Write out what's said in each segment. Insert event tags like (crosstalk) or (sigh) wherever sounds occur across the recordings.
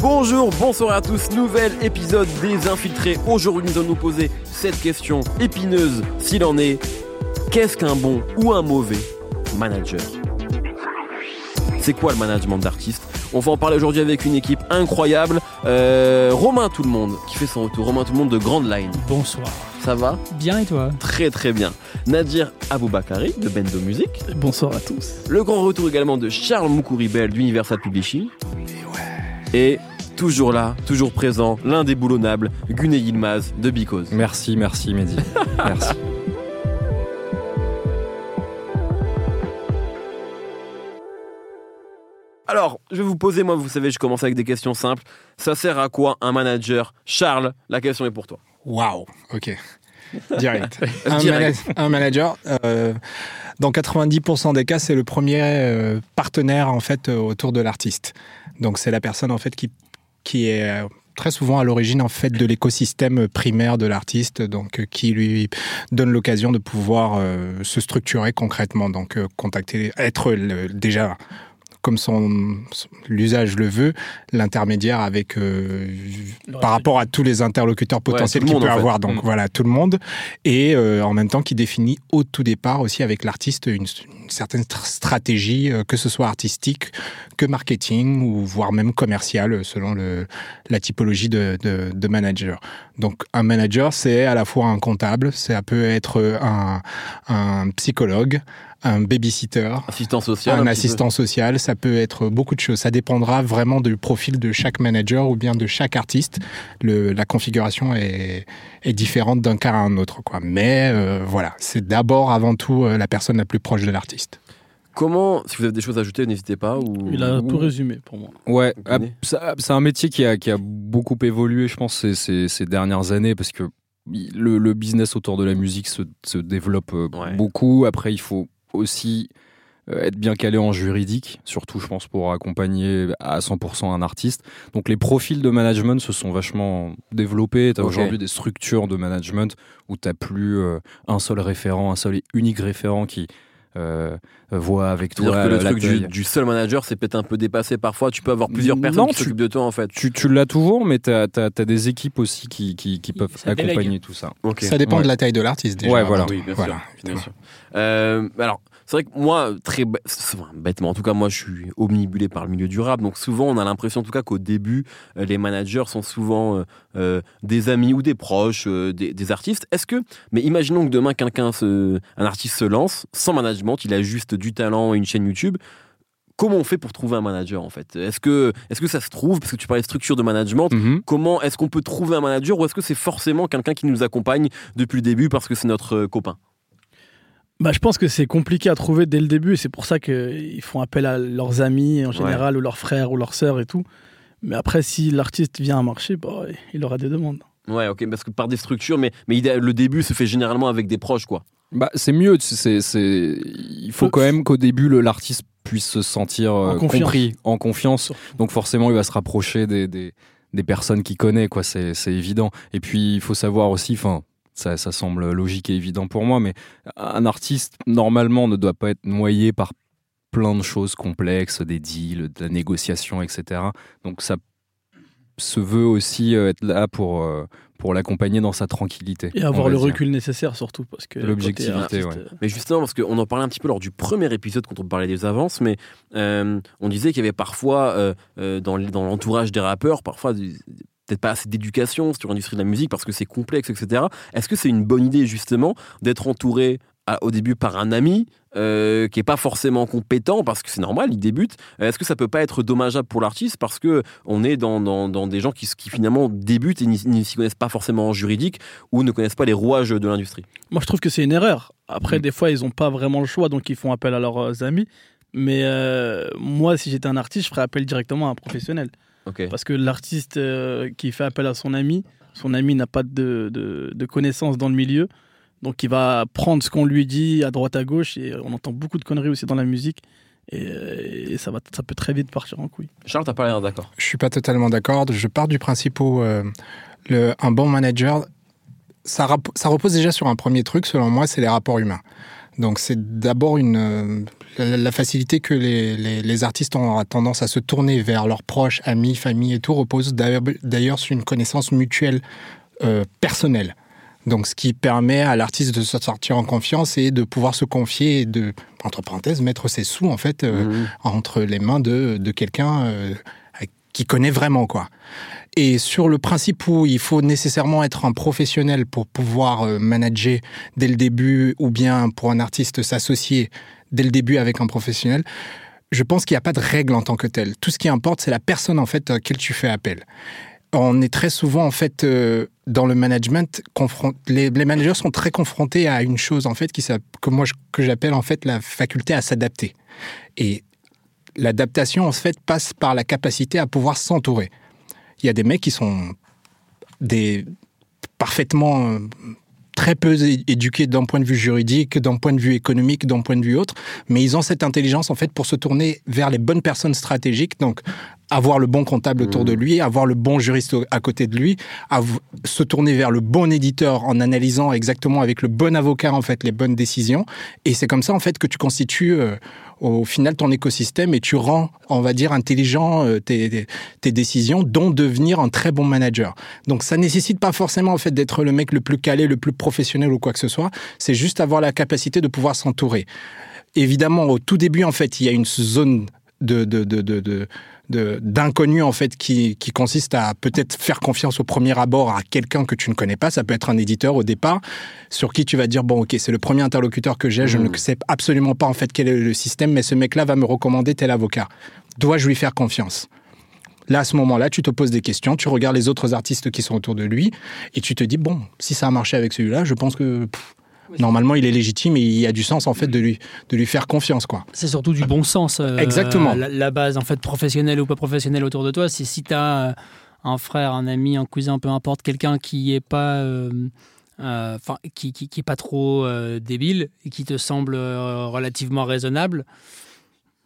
Bonjour, bonsoir à tous, nouvel épisode des Infiltrés. Aujourd'hui, nous allons nous poser cette question épineuse, s'il en est. Qu'est-ce qu'un bon ou un mauvais manager? C'est quoi le management d'artiste On va en parler aujourd'hui avec une équipe incroyable. Euh, Romain Tout le Monde, qui fait son retour. Romain Tout le Monde de Grand Line. Bonsoir. Ça va Bien et toi Très très bien. Nadir Aboubakari de Bendo Music. Bonsoir à tous. Le grand retour également de Charles Moukouribel d'Universal Publishing. Et toujours là, toujours présent, l'un des boulonnables, Yilmaz de Because. Merci, merci Mehdi. (laughs) merci. Alors, je vais vous poser, moi, vous savez, je commence avec des questions simples. Ça sert à quoi un manager? Charles, la question est pour toi. Waouh, ok. Direct. (laughs) un, Direct. mana- un manager, euh, dans 90% des cas, c'est le premier euh, partenaire en fait euh, autour de l'artiste. Donc c'est la personne en fait qui qui est euh, très souvent à l'origine en fait de l'écosystème primaire de l'artiste, donc qui lui donne l'occasion de pouvoir se structurer concrètement, donc contacter, être le- déjà comme son l'usage le veut, l'intermédiaire avec euh, par rapport à tous les interlocuteurs potentiels le qu'il peut en fait. avoir. Donc Mm. voilà, tout le monde. Et euh, en même temps, qui définit au tout départ aussi avec l'artiste une, une certaine tr- stratégie, euh, que ce soit artistique, que marketing ou voire même commercial, euh, selon le, la typologie de, de, de manager. Donc un manager, c'est à la fois un comptable, ça peut être un, un psychologue, un babysitter, Assistant social. un assistant social, ça peut être beaucoup de choses. Ça dépendra vraiment du profil de chaque manager ou bien de chaque artiste. Le, la configuration est, est différente d'un cas à un autre. Quoi. Mais euh, voilà, c'est d'abord, avant tout, euh, la personne la plus proche de l'artiste. Comment, si vous avez des choses à ajouter, n'hésitez pas. Ou... Il a ou- tout résumé pour moi. Ouais, ah, c'est un métier qui a, qui a beaucoup évolué, je pense, ces, ces, ces dernières années, parce que le, le business autour de la musique se, se développe euh, Ouais. beaucoup. Après, il faut aussi euh, être bien calé en juridique, surtout, je pense, pour accompagner à 100% un artiste. Donc, les profils de management se sont vachement développés. Tu as aujourd'hui des structures de management où tu plus euh, un seul référent, un seul et unique référent qui euh, voit avec toi C'est-à-dire que le truc du, seul manager, c'est peut-être un peu dépassé parfois. Tu peux avoir plusieurs personnes Non, qui tu- s'occupent de toi, en fait. Tu, tu l'as toujours, mais tu as, des équipes aussi qui, qui, qui peuvent ça délègue. accompagner tout ça. Ça dépend Ouais. de la taille de l'artiste déjà. Ouais, voilà. Oui, bien Voilà, sûr. évidemment. Bien sûr. Euh, alors, c'est vrai que moi, très bêtement, en tout cas, moi, je suis omnibulé par le milieu du rap. Donc, souvent, on a l'impression, en tout cas, qu'au début, euh, les managers sont souvent euh, euh, des amis ou des proches euh, des, des artistes. Est-ce que, mais imaginons que demain, quelqu'un, un artiste se lance sans management, il a juste du talent et une chaîne YouTube. Comment on fait pour trouver un manager en fait? Est-ce que, est que ça se trouve Parce que tu parlais de structure de management. Mhm. Comment est-ce qu'on peut trouver un manager ou est-ce que c'est forcément quelqu'un qui nous accompagne depuis le début parce que c'est notre copain? Bah, je pense que c'est compliqué à trouver dès le début et c'est pour ça qu'ils font appel à leurs amis en général ou leurs frères ou leurs sœurs et tout. Mais après, si l'artiste vient à marcher, bah, il aura des demandes. Ouais, ok, parce que par des structures, mais, mais le début se fait généralement avec des proches, quoi. Bah, c'est mieux. C'est, c'est... Il faut quand même qu'au début, l'artiste puisse se sentir euh, En confiance. compris, en confiance. Donc forcément, il va se rapprocher des, des, des personnes qu'il connaît, quoi. C'est, c'est évident. Et puis, il faut savoir aussi, enfin, ça, ça semble logique et évident pour moi, mais un artiste, normalement, ne doit pas être noyé par plein de choses complexes, des deals, de la négociation, etc. Donc ça se veut aussi euh, être là pour, euh, pour l'accompagner dans sa tranquillité. Et avoir le dire. recul nécessaire surtout. parce que L'objectivité, ouais. euh, Mais justement, parce qu'on en parlait un petit peu lors du premier épisode quand on parlait des avances, mais euh, on disait qu'il y avait parfois, euh, dans, l'entourage des rappeurs, parfois des- peut-être pas assez d'éducation sur l'industrie de la musique parce que c'est complexe, etc. Est-ce que c'est une bonne idée justement d'être entouré à- au début par un ami euh, qui est pas forcément compétent parce que c'est normal, il débute. Euh, Est-ce que ça peut pas être dommageable pour l'artiste parce que on est dans, dans, dans des gens qui, finalement débutent et n'y s'y connaissent pas forcément en juridique ou ne connaissent pas les rouages de l'industrie? Moi, je trouve que c'est une erreur. Après, Mm. des fois, ils n'ont pas vraiment le choix, donc ils font appel à leurs euh, amis. Mais euh, moi, si j'étais un artiste, je ferais appel directement à un professionnel. Parce que l'artiste euh, qui fait appel à son ami, son ami n'a pas de, de, de connaissances dans le milieu. Donc il va prendre ce qu'on lui dit à droite à gauche. Et on entend beaucoup de conneries aussi dans la musique. Et, euh, et ça, va, ça peut très vite partir en couille. Charles, t'as pas l'air d'accord. Je suis pas totalement d'accord. Je pars du principe où euh, le, un bon manager, ça, repose déjà sur un premier truc, selon moi, c'est les rapports humains. Donc c'est d'abord une euh, la, la facilité que les, les, les artistes ont tendance à se tourner vers leurs proches, amis, famille et tout repose d'ailleurs sur une connaissance mutuelle euh, personnelle. Donc, ce qui permet à l'artiste de se sortir en confiance et de pouvoir se confier et de, entre parenthèses, mettre ses sous, en fait, euh, Mhm. entre les mains de, de quelqu'un euh, qui connaît vraiment, quoi. Et sur le principe où il faut nécessairement être un professionnel pour pouvoir euh, manager dès le début, ou bien pour un artiste s'associer dès le début avec un professionnel, je pense qu'il n'y a pas de règle en tant que telle. Tout ce qui importe, c'est la personne, en fait, à laquelle tu fais appel. On est très souvent en fait euh, dans le management les, managers sont très confrontés à une chose en fait qui que moi que j'appelle en fait la faculté à s'adapter. Et l'adaptation en fait passe par la capacité à pouvoir s'entourer il y a des mecs qui sont des parfaitement euh, très peu éduqués d'un point de vue juridique, d'un point de vue économique, d'un point de vue autre, mais ils ont cette intelligence en fait pour se tourner vers les bonnes personnes stratégiques, donc avoir le bon comptable autour de lui, avoir le bon juriste à côté de lui, se tourner vers le bon éditeur en analysant exactement avec le bon avocat en fait les bonnes décisions, et c'est comme ça en fait que tu constitues euh, au final ton écosystème et tu rends, on va dire, intelligent euh, tes, décisions, dont devenir un très bon manager. Donc ça nécessite pas forcément en fait d'être le mec le plus calé, le plus professionnel ou quoi que ce soit. C'est juste avoir la capacité de pouvoir s'entourer. Évidemment, au tout début, en fait, il y a une zone de, de, de- de- d'inconnu en fait qui, qui consiste à peut-être faire confiance au premier abord à quelqu'un que tu ne connais pas. Ça peut être un éditeur au départ sur qui tu vas dire bon ok c'est le premier interlocuteur que j'ai, je ne sais absolument pas en fait quel est le système, mais ce mec-là va me recommander tel avocat. Dois-je lui faire confiance? Là, à ce moment-là, tu te poses des questions, tu regardes les autres artistes qui sont autour de lui, et tu te dis, bon, si ça a marché avec celui-là, je pense que pff, normalement, il est légitime et il y a du sens, en fait, de lui, de lui faire confiance, quoi. C'est surtout du bon sens. euh, Exactement. La, la base, en fait, professionnelle ou pas professionnelle autour de toi, c'est si tu as un frère, un ami, un cousin, peu importe, quelqu'un qui est pas. euh, euh, Enfin, qui, qui, qui est pas trop euh, débile et qui te semble euh, relativement raisonnable,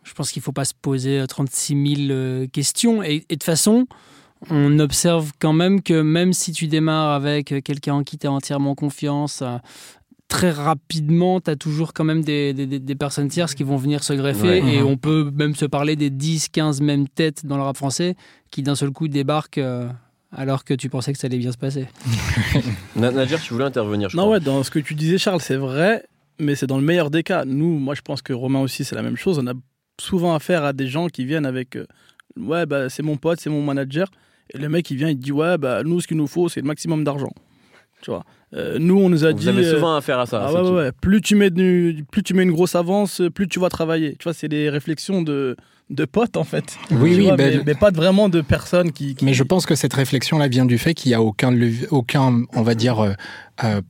je pense qu'il faut pas se poser euh, 36 000 euh, questions. Et, et de toute façon, on observe quand même que même si tu démarres avec euh, quelqu'un en qui tu as entièrement confiance, euh, très rapidement, tu as toujours quand même des, des- personnes tierces qui vont venir se greffer Ouais. et Mhm. on peut même se parler des 10, 15 mêmes têtes dans le rap français qui d'un seul coup débarquent euh, alors que tu pensais que ça allait bien se passer. (laughs) Na- Nadjer, tu voulais intervenir, je Non, crois. ouais, dans ce que tu disais, Charles, c'est vrai, mais c'est dans le meilleur des cas. Nous, moi, je pense que Romain aussi, c'est la même chose. On a souvent affaire à des gens qui viennent avec euh, Ouais, bah, c'est mon pote, c'est mon manager. Et le mec, il vient, il te dit Ouais, bah, nous, ce qu'il nous faut, c'est le maximum d'argent. Tu vois? Euh, Nous, on nous a Vous dit. avez euh, souvent affaire à ça. ah ce ouais, ouais, type. ouais. Plus tu, mets du- plus tu mets une grosse avance, plus tu vas travailler. Tu vois, c'est des réflexions de, de potes, en fait. Oui, oui, vois, ben, mais, mais pas de- vraiment de personnes qui. qui- Mais je pense que cette réflexion-là vient du fait qu'il n'y a aucun, aucun, on va dire, euh, euh,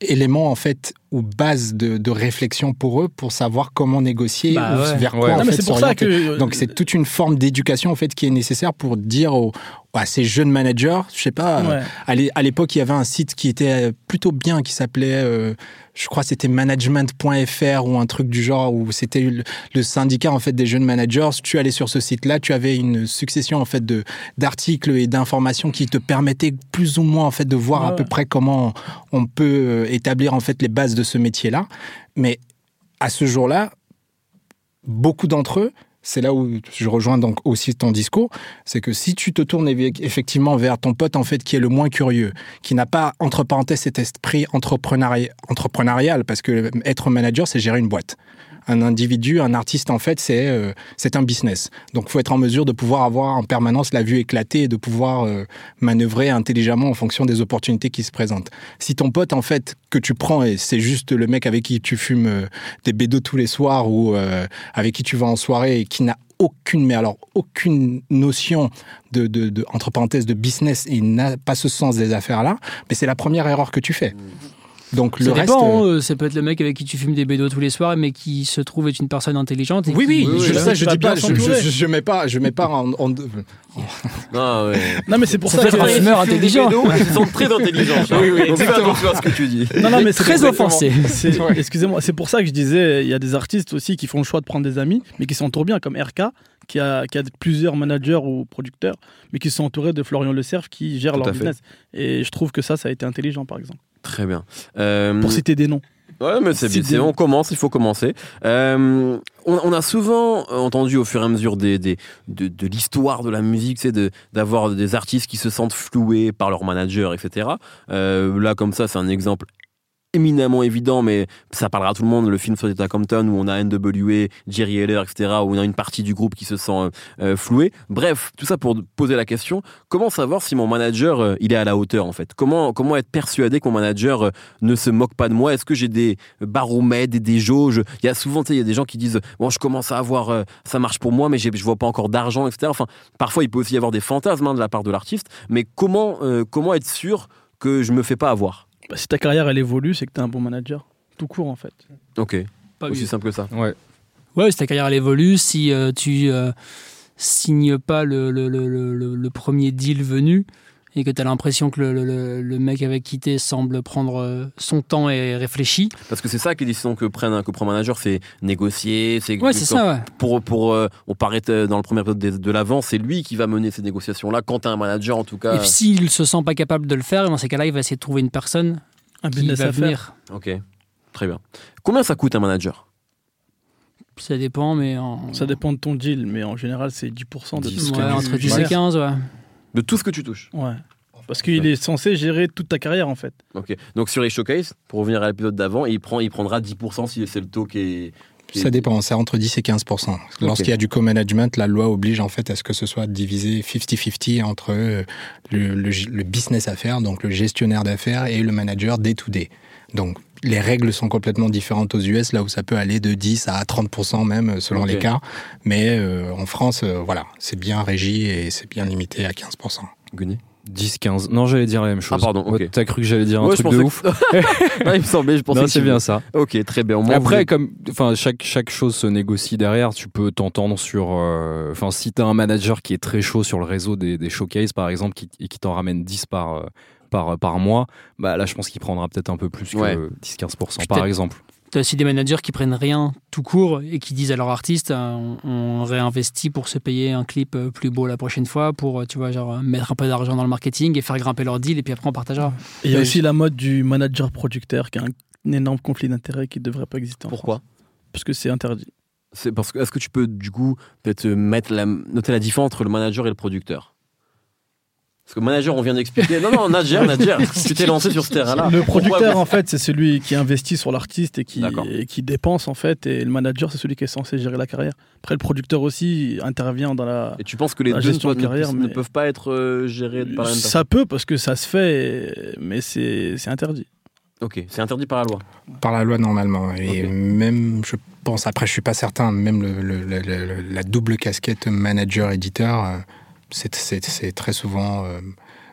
élément en fait ou base de, de réflexion pour eux pour savoir comment négocier Bah ou ouais. vers quoi Ouais. en Non, fait pour ça que. Donc c'est toute une forme d'éducation en fait qui est nécessaire pour dire aux, à ces jeunes managers, je sais pas, euh, Ouais. à l'é- à l'époque il y avait un site qui était euh, plutôt bien qui s'appelait, euh, je crois c'était management.fr ou un truc du genre où c'était le, le syndicat en fait des jeunes managers. Tu allais sur ce site-là, tu avais une succession en fait de d'articles et d'informations qui te permettaient plus ou moins en fait de voir Ouais, à peu près comment on peut euh, établir en fait les bases de ce métier-là. Mais à ce jour-là, beaucoup d'entre eux, c'est là où je rejoins donc aussi ton discours, c'est que si tu te tournes effectivement vers ton pote en fait qui est le moins curieux, qui n'a pas entre parenthèses cet esprit entrepreneuri- entrepreneurial, parce que être manager c'est gérer une boîte. Un individu, un artiste en fait c'est euh, un business. Donc faut être en mesure de pouvoir avoir en permanence la vue éclatée et de pouvoir euh, manœuvrer intelligemment en fonction des opportunités qui se présentent. Si ton pote en fait que tu prends et c'est juste le mec avec qui tu fumes euh, des bédos tous les soirs ou euh, avec qui tu vas en soirée et qui n'a aucune, mais alors aucune notion de, de, de- entre parenthèses, de business et n'a pas ce sens des affaires-là, mais c'est la première erreur que tu fais. Donc Ça le reste. dépend, euh, hein, ça peut être le mec avec qui tu fumes des bédos tous les soirs, mais qui se trouve être une personne intelligente. Et Oui, oui, qui- Oui, oui, je, ça, je dis pas, bien je, je, je mets pas, je mets pas en, en- Non, ouais. Non, mais c'est pour Ça ça, que. être un fumeur intelligent. Ils sont très (laughs) intelligents. Oui, oui, exactement. ce que tu dis. Non, non, mais c'est Très offensé. (laughs) (laughs) Excusez-moi, c'est pour ça que je disais, il y a des artistes aussi qui font le choix de prendre des amis, mais qui s'entourent bien, comme RK, qui a, qui a plusieurs managers ou producteurs, mais qui sont entourés de Florian Le Cerf qui gère Tout leur fait. business. Et je trouve que ça, ça a été intelligent, par exemple. Très bien. Euh, Pour citer des noms. Ouais, mais c'est On commence, il faut commencer. Euh, on, on a souvent entendu au fur et à mesure des, des- de, de l'histoire de la musique, c'est de d'avoir des artistes qui se sentent floués par leur manager, etc. Euh, là, comme ça, c'est un exemple éminemment évident, mais ça parlera à tout le monde. Le film sur Compton où on a NWA, Jerry Heller, etc. Où on a une partie du groupe qui se sent euh, euh, floué. Bref, tout ça pour poser la question comment savoir si mon manager euh, il est à la hauteur en fait? Comment comment être persuadé que mon manager euh, ne se moque pas de moi? Est-ce que j'ai des baromètres et des jauges? Il y a souvent, il y a des gens qui disent bon, je commence à avoir, ça marche pour moi, mais je vois pas encore d'argent, etc. Enfin, parfois il peut aussi y avoir des fantasmes hein, de la part de l'artiste. Mais comment comment être sûr que je me fais pas avoir? Bah, si ta carrière elle évolue, c'est que t'es un bon manager. Tout court en fait. Ok, Pas aussi mieux. simple que ça. Ouais. Ouais, si ta carrière elle évolue, si euh, tu euh, signes pas le, le, le, le, le premier deal venu et que tu as l'impression que le, le, le mec avec qui t'es semble prendre euh, son temps et réfléchi. Parce que c'est ça que les décisions que prennent un manager, c'est négocier, c'est Ouais, c'est ça, ouais. pour, pour euh, on paraît euh, dans le premier épisode de, de l'avant, c'est lui qui va mener ces négociations-là. Quand tu un manager, en tout cas. Et s'il se sent pas capable de le faire, dans ces cas-là, il va essayer de trouver une personne Un qui va venir. Ok, très bien. Combien ça coûte un manager? Ça dépend, mais en... Ça dépend de ton deal, mais en général, c'est 10% de tout 10, ce Ouais, que tu entre 10 et gères. 15, ouais. De tout ce que tu touches. Ouais. Parce qu'il est censé gérer toute ta carrière en fait. Ok. Donc sur les showcases, pour revenir à l'épisode d'avant, il, prend, il prendra 10% si c'est le taux qui est. Ça dépend, c'est entre 10 et 15 Lorsqu'il y a du co-management, la loi oblige en fait à ce que ce soit divisé 50-50 entre euh, le, le- le business affaires, donc le gestionnaire d'affaires, et le manager day-to-day. Donc les règles sont complètement différentes aux US, là où ça peut aller de 10 à 30% même euh, selon les cas. Mais euh, en France, euh, voilà, c'est bien régi et c'est bien limité à 15% Gunny 10, 15. Non, j'allais dire la même chose. Ah, pardon, T'as cru que j'allais dire un Ouais, je truc de pensais ouf (laughs) il me semblait, je pensais Non, que c'est bien ça. Ok, très bien. Après, vous- comme, enfin, chaque chaque chose se négocie derrière. Tu peux t'entendre sur, euh, enfin, si t'as un manager qui est très chaud sur le réseau des, des showcases, par exemple, qui, et qui t'en ramène 10 par euh, par par mois, bah là, je pense qu'il prendra peut-être un peu plus Ouais. que 10-15 Puis par t'as- exemple. Tu as aussi des managers qui prennent rien tout court et qui disent à leur artiste euh, on, on réinvestit pour se payer un clip euh, plus beau la prochaine fois, pour euh, tu vois, genre, mettre un peu d'argent dans le marketing et faire grimper leur deal et puis après on partagera. Il y a Ouais, aussi la mode du manager-producteur qui a un, un énorme conflit d'intérêts qui ne devrait pas exister en Pourquoi? France. Parce que c'est interdit. C'est parce que est-ce que tu peux du coup peut-être mettre la, noter la différence entre le manager et le producteur? Parce que manager, on vient d'expliquer. Non, non, Nadjer, (laughs) Nadjer, tu t'es lancé sur ce terrain-là. Le producteur, en fait, c'est celui qui investit sur l'artiste et qui, D'accord. et qui dépense, en fait. Et le manager, c'est celui qui est censé gérer la carrière. Après, le producteur aussi intervient dans la. Et tu penses que les deux ne, de ne- carrière, ne mais- peuvent pas être euh, gérés par la même Ça peut, parce que ça se fait, mais c'est interdit. Ok, c'est interdit par la loi. Par la loi normalement. Et même, je pense, après je suis pas certain, même le- le- le- le- la double casquette manager-éditeur, euh, c'est- c'est c'est très souvent euh,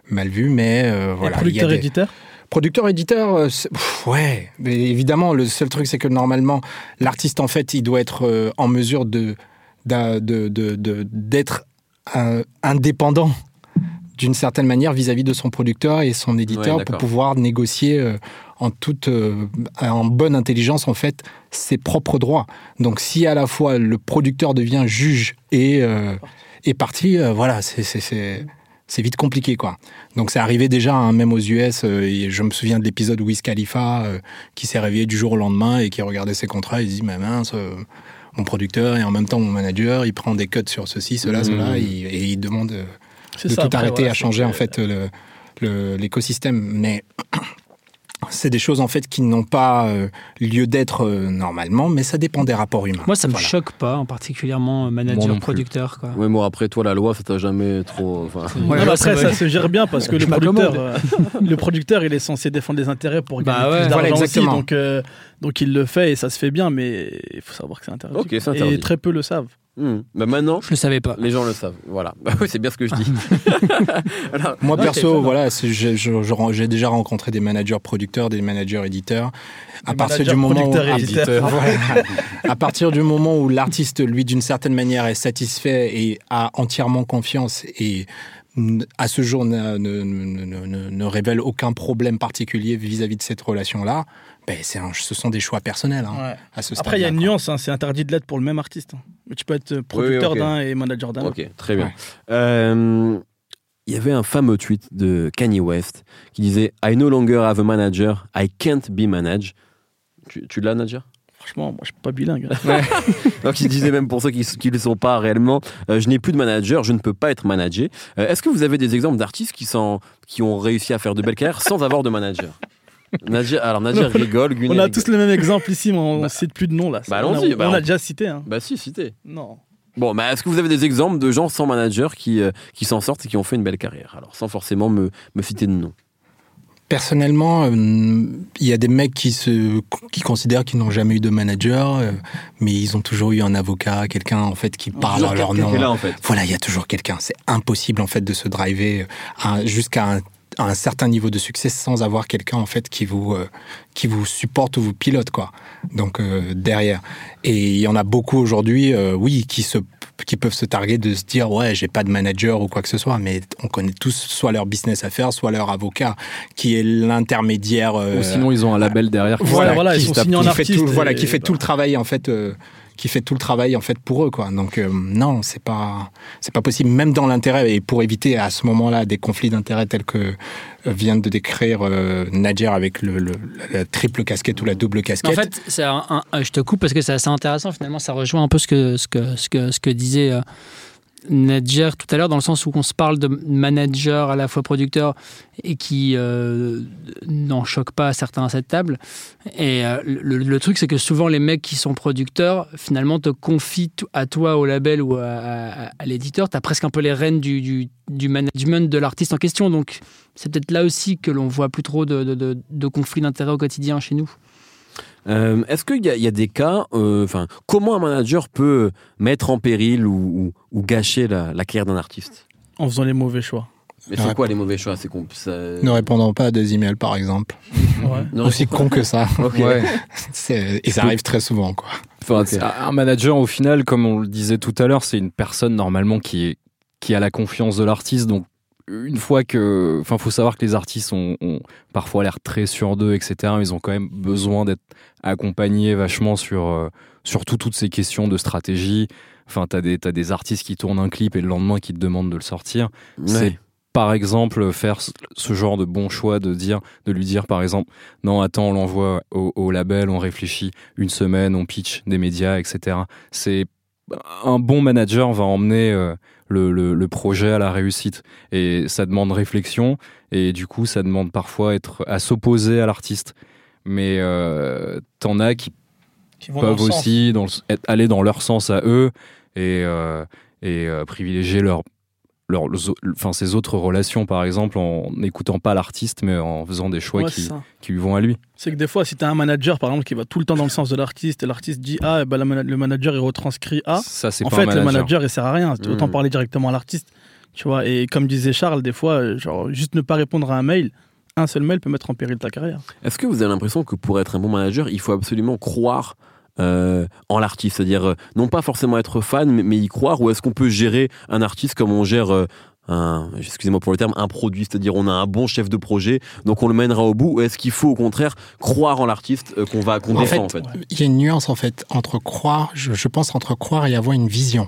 mal vu, mais euh, voilà. des- producteur-éditeur Producteur-éditeur, euh, ouais, mais évidemment, le seul truc, c'est que normalement, l'artiste, en fait, il doit être euh, en mesure de d'a- de- de- de- d'être euh, indépendant d'une certaine manière vis-à-vis de son producteur et son Ouais, éditeur pour pouvoir négocier euh, en toute euh, en bonne intelligence en fait ses propres droits. Donc si à la fois le producteur devient juge et euh, et parti, euh, voilà, c'est vite compliqué quoi. Donc c'est arrivé déjà hein, même aux US. euh, et je me souviens de l'épisode Wiz Khalifa euh, qui s'est réveillé du jour au lendemain et qui regardait ses contrats et il se dit mais mince. euh, mon producteur et en même temps mon manager, il prend des cuts sur ceci, cela, cela, et, et il demande de ça, tout après, arrêter voilà, à changer en fait l'écosystème. Mais c'est des choses en fait qui n'ont pas euh, lieu d'être euh, normalement, mais ça dépend des rapports humains. Moi, ça me Voilà. choque pas, en particulièrement euh, Moi non manager-producteur. quoi. Moi après toi, la loi, ça t'a jamais trop. Enfin, Ouais, Non, mais là, après, ça se gère bien parce que le producteur, euh, le producteur, il est censé défendre les intérêts pour gagner Bah ouais, plus d'argent voilà, aussi. exactement. Donc, euh, donc il le fait et ça se fait bien, mais il faut savoir que c'est interdit. Ok, c'est quoi. interdit. Et très peu le savent. Hmm. Bah maintenant, Je le savais pas. les gens le savent. Voilà. Bah (laughs) oui, c'est bien ce que je dis. (laughs) Moi perso, voilà, j'ai déjà rencontré des managers producteurs, des managers éditeurs. À Des partir managers du moment où, (laughs) à partir du moment où l'artiste, lui, d'une certaine manière, est satisfait et a entièrement confiance et à ce jour n'a- ne, ne- ne- ne- ne révèle aucun problème particulier vis-à-vis de cette relation-là, ben un- ce sont des choix personnels. hein, à ce Après, il y a une quoi. nuance, hein, c'est interdit de l'être pour le même artiste. hein. Mais tu peux être producteur ok. d'un et manager d'un. autre. Ok, très bien. Ouais. Euh, Il y avait un fameux tweet de Kanye West qui disait I no longer have a manager, I can't be managed. Tu, tu l'as, Nadia Franchement, moi, je suis pas bilingue. (laughs) Donc, il disait même pour ceux qui ne le sont pas réellement, euh, je n'ai plus de manager, je ne peux pas être managé. Euh, Est-ce que vous avez des exemples d'artistes qui, sont- qui ont réussi à faire de belles carrières sans avoir de manager? Nadia, alors Nadia rigole, Gwyneth On a rigole. tous le même exemple ici, mais on ne Bah, cite plus de nom là. bah, on a, bah, on a on- déjà cité. Hein. Bah si, cité. Non. Bon, bah, est-ce que vous avez des exemples de gens sans manager qui, euh, qui s'en sortent et qui ont fait une belle carrière? Alors, sans forcément me, me citer de nom. Personnellement, euh, il y a des mecs qui se qui considèrent qu'ils n'ont jamais eu de manager, euh, mais ils ont toujours eu un avocat, quelqu'un en fait qui parle à leur nom. là, en fait. Voilà, il y a toujours quelqu'un. C'est impossible en fait de se driver jusqu'à un, à un certain niveau de succès sans avoir quelqu'un en fait qui vous euh, qui vous supporte ou vous pilote quoi. Donc euh, derrière. Et il y en a beaucoup aujourd'hui, euh, oui, qui se qui peuvent se targuer de se dire ouais j'ai pas de manager ou quoi que ce soit, mais on connaît tous soit leur business à faire, soit leur avocat qui est l'intermédiaire. euh, Ou sinon, ils ont un label derrière. qui Voilà, voilà, qui ils sont qui fait tout, voilà, qui fait tout le bah. travail en fait, euh, qui fait tout le travail en fait pour eux quoi. Donc euh, non, c'est pas, c'est pas possible, même dans l'intérêt et pour éviter à ce moment-là des conflits d'intérêts tels que euh, vient de décrire euh, Nadjer avec le, le- la triple casquette ou la double Mais casquette. En fait, c'est un- un- je te coupe parce que c'est assez intéressant. Finalement, ça rejoint un peu ce que, ce que, ce que, ce que disait euh, Nadjer tout à l'heure, dans le sens où on se parle de manager à la fois producteur et qui euh, n'en choque pas certains à cette table. Et euh, le, truc, c'est que souvent, les mecs qui sont producteurs, finalement, te confient à toi, au label ou à l'éditeur. Tu as presque un peu les rênes du, du, du management de l'artiste en question. Donc, c'est peut-être là aussi que l'on voit plus trop de, de, de- de conflits d'intérêts au quotidien chez nous. Euh, Est-ce qu'il y, a- il y a des cas, euh, enfin, comment un manager peut mettre en péril ou, ou- ou gâcher la, la carrière d'un artiste En faisant les mauvais choix. Mais c'est quoi les mauvais choix? C'est ça- Ne répondant pas à des emails par exemple. Ouais. Aussi con que ça. (laughs) Ouais. (laughs) Et ça arrive très souvent quoi. Enfin, Un manager, au final, comme on le disait tout à l'heure, c'est une personne normalement qui, est, qui a la confiance de l'artiste. Donc, une fois que. Enfin, faut savoir que les artistes ont, ont parfois l'air très sur d'eux, etc. Ils ont quand même besoin d'être accompagnés vachement sur, euh, surtout toutes ces questions de stratégie. Enfin, t'as des, t'as des artistes qui tournent un clip et le lendemain qui te demandent de le sortir. C'est par exemple faire ce- ce genre de bon choix de dire de lui dire par exemple non attends on l'envoie au, au label on réfléchit une semaine on pitch des médias etc c'est un bon manager va emmener euh, le, le- le projet à la réussite. Et ça demande réflexion. Et du coup ça demande parfois être à s'opposer à l'artiste. Mais euh, t'en as qui Qui vont dans peuvent aussi dans le- être- aller dans leur sens à eux et, euh, et euh, privilégier leur, leur, le- enfin, ses autres relations, par exemple, en n'écoutant pas l'artiste, mais en faisant des choix Ouais, qui, qui lui vont à lui. C'est que des fois, si tu as un manager, par exemple, qui va tout le temps dans le sens de l'artiste, et l'artiste dit A, et ben, la mana- le manager, il retranscrit A. Ça, c'est En pas fait, un manager. le manager, il sert à rien. Autant Mm. parler directement à l'artiste. Tu vois, et comme disait Charles, des fois, genre, juste ne pas répondre à un mail, un seul mail peut mettre en péril ta carrière. Est-ce que vous avez l'impression que pour être un bon manager, il faut absolument croire euh, en l'artiste. C'est-à-dire, euh, non pas forcément être fan, mais, mais y croire. Ou est-ce qu'on peut gérer un artiste comme on gère, euh, un, excusez-moi pour le terme, un produit? C'est-à-dire, on a un bon chef de projet, donc on le mènera au bout. Ou est-ce qu'il faut au contraire croire en l'artiste euh, qu'on va qu'on En défend, en fait, fait? Il y a une nuance en fait entre croire, je, je pense entre croire et avoir une vision.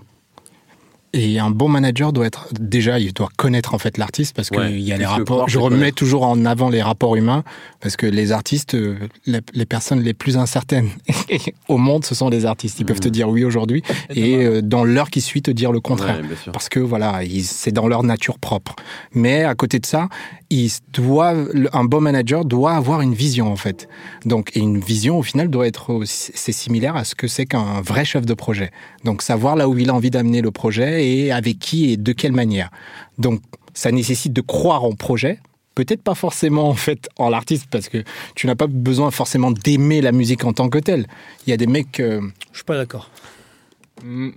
Et un bon manager doit être déjà, il doit connaître en fait l'artiste parce qu'il Ouais, y a les rapports. Je remets toujours en avant les rapports humains parce que les artistes, euh, les, les personnes les plus incertaines (laughs) au monde, ce sont les artistes. Ils peuvent te Mhm. dire oui aujourd'hui et euh, dans l'heure qui suit te dire le contraire. Ouais. Parce que voilà, c'est dans leur nature propre. Mais à côté de ça, ils doivent, le- un bon manager doit avoir une vision en fait. Donc, et une vision au final doit être, c'est similaire à ce que c'est qu'un vrai chef de projet. Donc, savoir là où il a envie d'amener le projet et avec qui et de quelle manière. Donc, ça nécessite de croire en projet. Peut-être pas forcément en fait en l'artiste parce que tu n'as pas besoin forcément d'aimer la musique en tant que telle. Il y a des mecs. euh, Je suis pas d'accord. Mm.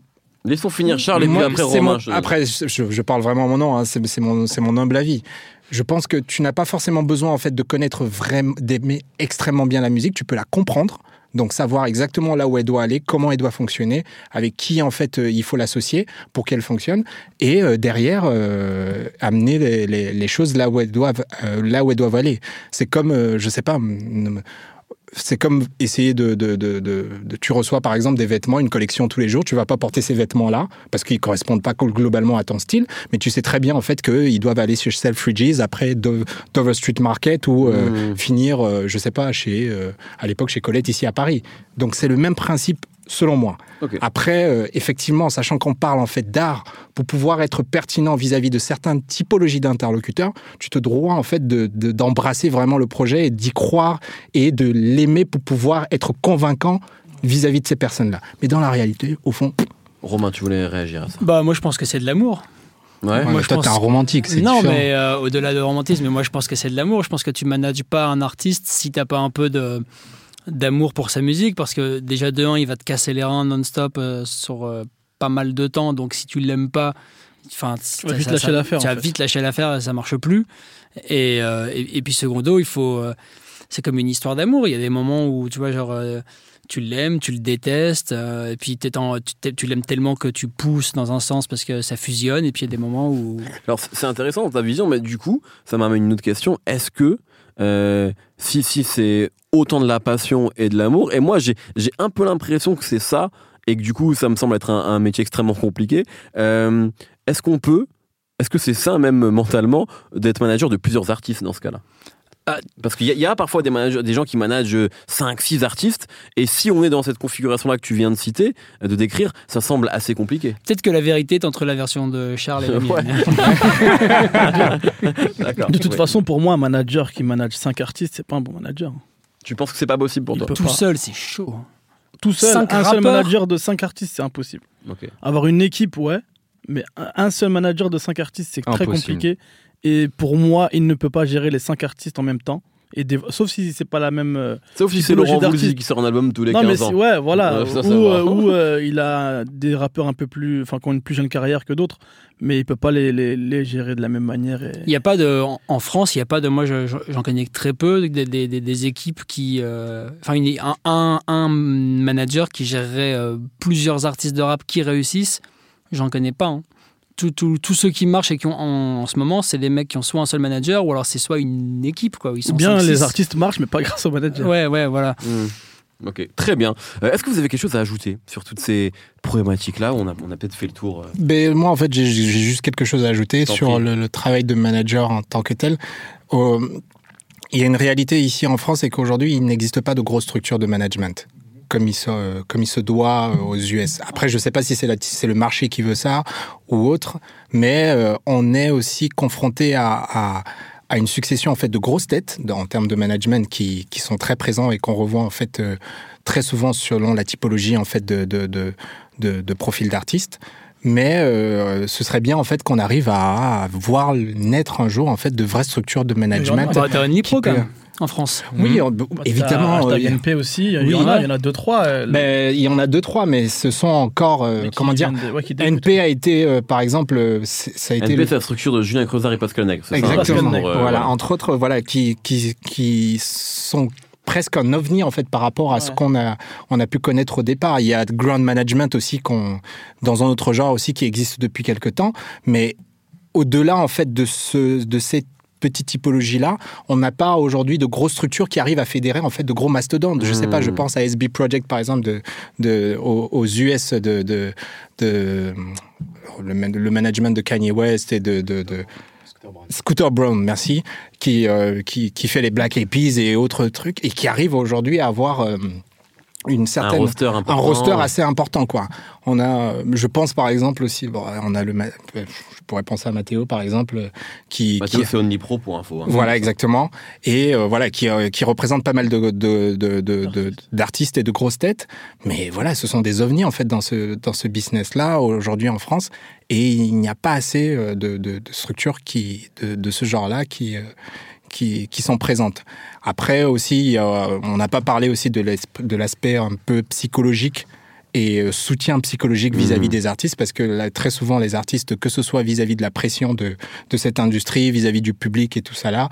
Laissons finir Charles et puis après Romain. mon- je- Après, je, parle vraiment mon nom, hein, c'est c'est mon, c'est mon humble avis. Je pense que tu n'as pas forcément besoin en fait de connaître vraiment, d'aimer extrêmement bien la musique. Tu peux la comprendre, donc savoir exactement là où elle doit aller, comment elle doit fonctionner, avec qui en fait euh, il faut l'associer pour qu'elle fonctionne, et euh, derrière euh, amener les, les- les choses là où elles doivent, euh, là où elles doivent aller. C'est comme, euh, je sais pas. C'est comme essayer de, de, de, de, de- Tu reçois par exemple des vêtements, une collection tous les jours. Tu vas pas porter ces vêtements-là parce qu'ils correspondent pas globalement à ton style, mais tu sais très bien en fait qu'ils doivent aller chez Selfridges après Do- Dover Street Market ou euh, Mmh. finir, euh, je sais pas, chez euh, à l'époque chez Colette ici à Paris. Donc c'est le même principe selon moi. Après, euh, effectivement, sachant qu'on parle en fait d'art, pour pouvoir être pertinent vis-à-vis de certaines typologies d'interlocuteurs, tu te dois en fait de- de- d'embrasser vraiment le projet et d'y croire et de l'aimer pour pouvoir être convaincant vis-à-vis de ces personnes-là. Mais dans la réalité, au fond, Romain, tu voulais réagir à ça? Bah, moi, je pense que c'est de l'amour. Ouais. moi, je toi, pense- t'es un romantique, c'est Non, différent. mais euh, au-delà de romantisme, moi, je pense que c'est de l'amour. Je pense que tu manages pas un artiste si t'as pas un peu de d'amour pour sa musique, parce que déjà de un, il va te casser les reins non-stop euh, sur euh, pas mal de temps. Donc, si tu l'aimes pas, enfin, vas vite lâcher l'affaire, Tu vas fait. vite lâcher l'affaire, et ça marche plus. Et, euh, et, et puis secondo, il faut. euh, c'est comme une histoire d'amour. Il y a des moments où tu vois, genre. euh, tu l'aimes, tu le détestes, euh, et puis en- tu, tu l'aimes tellement que tu pousses dans un sens parce que ça fusionne, et puis il y a des moments où Alors c'est- c'est intéressant dans ta vision, mais du coup, ça m'amène une autre question. Est-ce que euh, si, si c'est autant de la passion et de l'amour, et moi j'ai j'ai un peu l'impression que c'est ça, et que du coup ça me semble être un, métier extrêmement compliqué, euh, est-ce qu'on peut, est-ce que c'est ça même mentalement d'être manager de plusieurs artistes dans ce cas-là? Ah. parce qu'il y, a- il y a parfois des, managers- des gens qui managent 5-6 artistes, et si on est dans cette configuration-là que tu viens de citer, euh, de décrire, ça semble assez compliqué. Peut-être que la vérité est entre la version de Charles et la mienne. (laughs) D'accord. De toute Ouais. façon, pour moi, un manager qui manage 5 artistes, c'est pas un bon manager. Tu penses que c'est pas possible pour Il toi Tout pas. seul, c'est chaud. Tout seul, Cinq un seul manager de 5 artistes, c'est impossible. Ok. Avoir une équipe, ouais, mais un- seul manager de 5 artistes, c'est très compliqué. Et pour moi, il ne peut pas gérer les 5 artistes en même temps. Et des- Sauf si c'est pas la même. euh, Sauf si c'est Laurent. Voulzy qui sort un album tous les non, mais 15 ans. ouais, voilà. Ça, ça va. euh, euh, il a des rappeurs un peu plus. Enfin, qui ont une plus jeune carrière que d'autres, mais il peut pas les, les, les gérer de la même manière. et- Il y a pas de, en- France, il n'y a pas de. Moi, je- je- j'en connais que très peu, des, des- des- des équipes qui. Enfin, un, un, un manager qui gérerait euh, plusieurs artistes de rap qui réussissent, j'en connais pas. hein. Tous- ceux qui marchent et qui ont en, en ce moment, c'est des mecs qui ont soit un seul manager ou alors c'est soit une équipe. Quoi, où ils sont Ou bien les artistes marchent, mais pas grâce au manager. Ouais, ouais, voilà. Hmm. Ok, très bien. Euh, Est-ce que vous avez quelque chose à ajouter sur toutes ces problématiques-là? On a, on a peut-être fait le tour. euh. Ben, moi, en fait, j'ai juste quelque chose à ajouter sur le, le travail de manager en tant que tel. Euh, il y a une réalité ici en France, c'est qu'aujourd'hui, il n'existe pas de grosse structure de management. Comme il, se, comme il se doit euh, aux US. Après, je ne sais pas si c'est le marché qui veut ça ou autre, mais euh, on est aussi confronté à, à, à une succession en fait de grosses têtes en termes de management qui, qui sont très présents et qu'on revoit en fait euh, très souvent selon la typologie en fait de, de, de, de, de profil d'artiste. Mais euh, ce serait bien en fait qu'on arrive à, à voir naître un jour en fait de vraies structures de management. Bah, T'as une Nipro qui quand même, en France. Oui, euh, Bah, évidemment. T'as euh, il y a- NP aussi, il y, Oui, en a, il y en a deux, trois. euh, ben, il y en a deux trois, mais ce sont encore euh, mais comment dire. de- ouais. NP a été, euh, par exemple, euh, ça a été NP, le- c'est la structure de Julien Creusard et Pascal Nègre. ça, Exactement. pour, euh, voilà, entre autres, voilà, qui, qui, qui sont presque un ovni en fait par rapport à ce qu'on a on a pu connaître au départ. Il y a ground management aussi qu'on dans un autre genre aussi qui existe depuis quelque temps, mais au-delà en fait de ce de cette petite typologie là, on n'a pas aujourd'hui de grosses structures qui arrivent à fédérer en fait de gros mastodontes. Je sais pas, je Hmm. pense à SB Project par exemple de, de aux, aux US de, de, de le, man- le management de Kanye West et de, de, de Scooter Brown, merci, qui, euh, qui, qui fait les Black Eyed et autres trucs, et qui arrive aujourd'hui à avoir euh, une Un certaine... roster un roster assez important, quoi. On a, euh, je pense par exemple aussi, bon, on a le, je pourrais penser à Mathéo par exemple, qui, qui- c'est Omnipro pour info. hein. voilà exactement, et euh, voilà qui, euh, qui représente pas mal de, de, de, de- de- d'artistes et de grosses têtes, mais voilà, ce sont des ovnis en fait dans ce dans ce business là aujourd'hui en France, et il n'y a pas assez euh, de, de, de structures qui de, de ce genre là qui euh, qui, qui sont présentes. Après aussi, on n'a pas parlé aussi de l'aspect un peu psychologique et euh, soutien psychologique vis-à-vis Mhm. des artistes, parce que là, très souvent, les artistes, que ce soit vis-à-vis de la pression de, de cette industrie, vis-à-vis du public et tout ça là,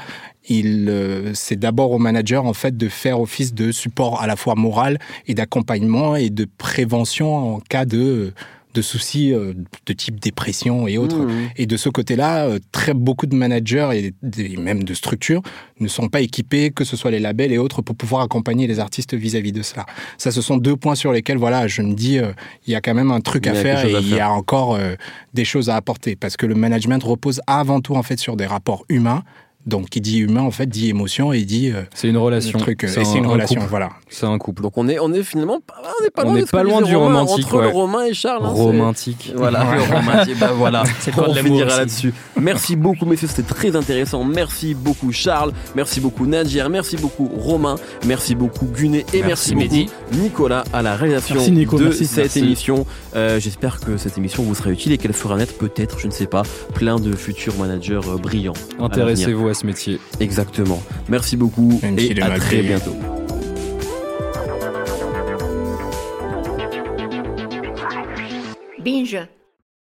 il, euh, c'est d'abord au manager en fait de faire office de support à la fois moral et d'accompagnement et de prévention en cas de de soucis euh, de type dépression et autres. Mmh. Et de ce côté-là, euh, très beaucoup de managers et des- même de structures ne sont pas équipés, que ce soit les labels et autres, pour pouvoir accompagner les artistes vis-à-vis de cela. Ça, ce sont deux points sur lesquels, voilà, je me dis, euh, il y a quand même un truc Il y à faire et à il y faire. a encore euh, des choses à apporter parce que le management repose avant tout en fait sur des rapports humains. Donc, qui dit humain, en fait, dit émotion et dit euh, C'est une relation. truc. euh, C'est et c'est un- une un relation, couple. voilà. C'est un couple. Donc on est, on est finalement pas, on est pas On loin, n'est de ce pas loin du Romain, romantique, Entre le ouais. Romain et Charles. hein, c'est- Romantique. Voilà, le romantique. Bah voilà. (laughs) C'est le On finira là-dessus. Merci beaucoup, messieurs, c'était très intéressant. Merci beaucoup, Charles. Merci beaucoup, Nadir. Merci beaucoup, Romain. Merci beaucoup, Gunet. Et merci, Merci, beaucoup, Mehdi. Nicolas, à la réalisation Merci, Nico, de merci. cette Merci. émission. Euh, J'espère que cette émission vous sera utile et qu'elle fera naître peut-être, je ne sais pas, plein de futurs managers brillants. Intéressez-vous à ce métier. Exactement. Merci beaucoup Même et à très bientôt. Binge.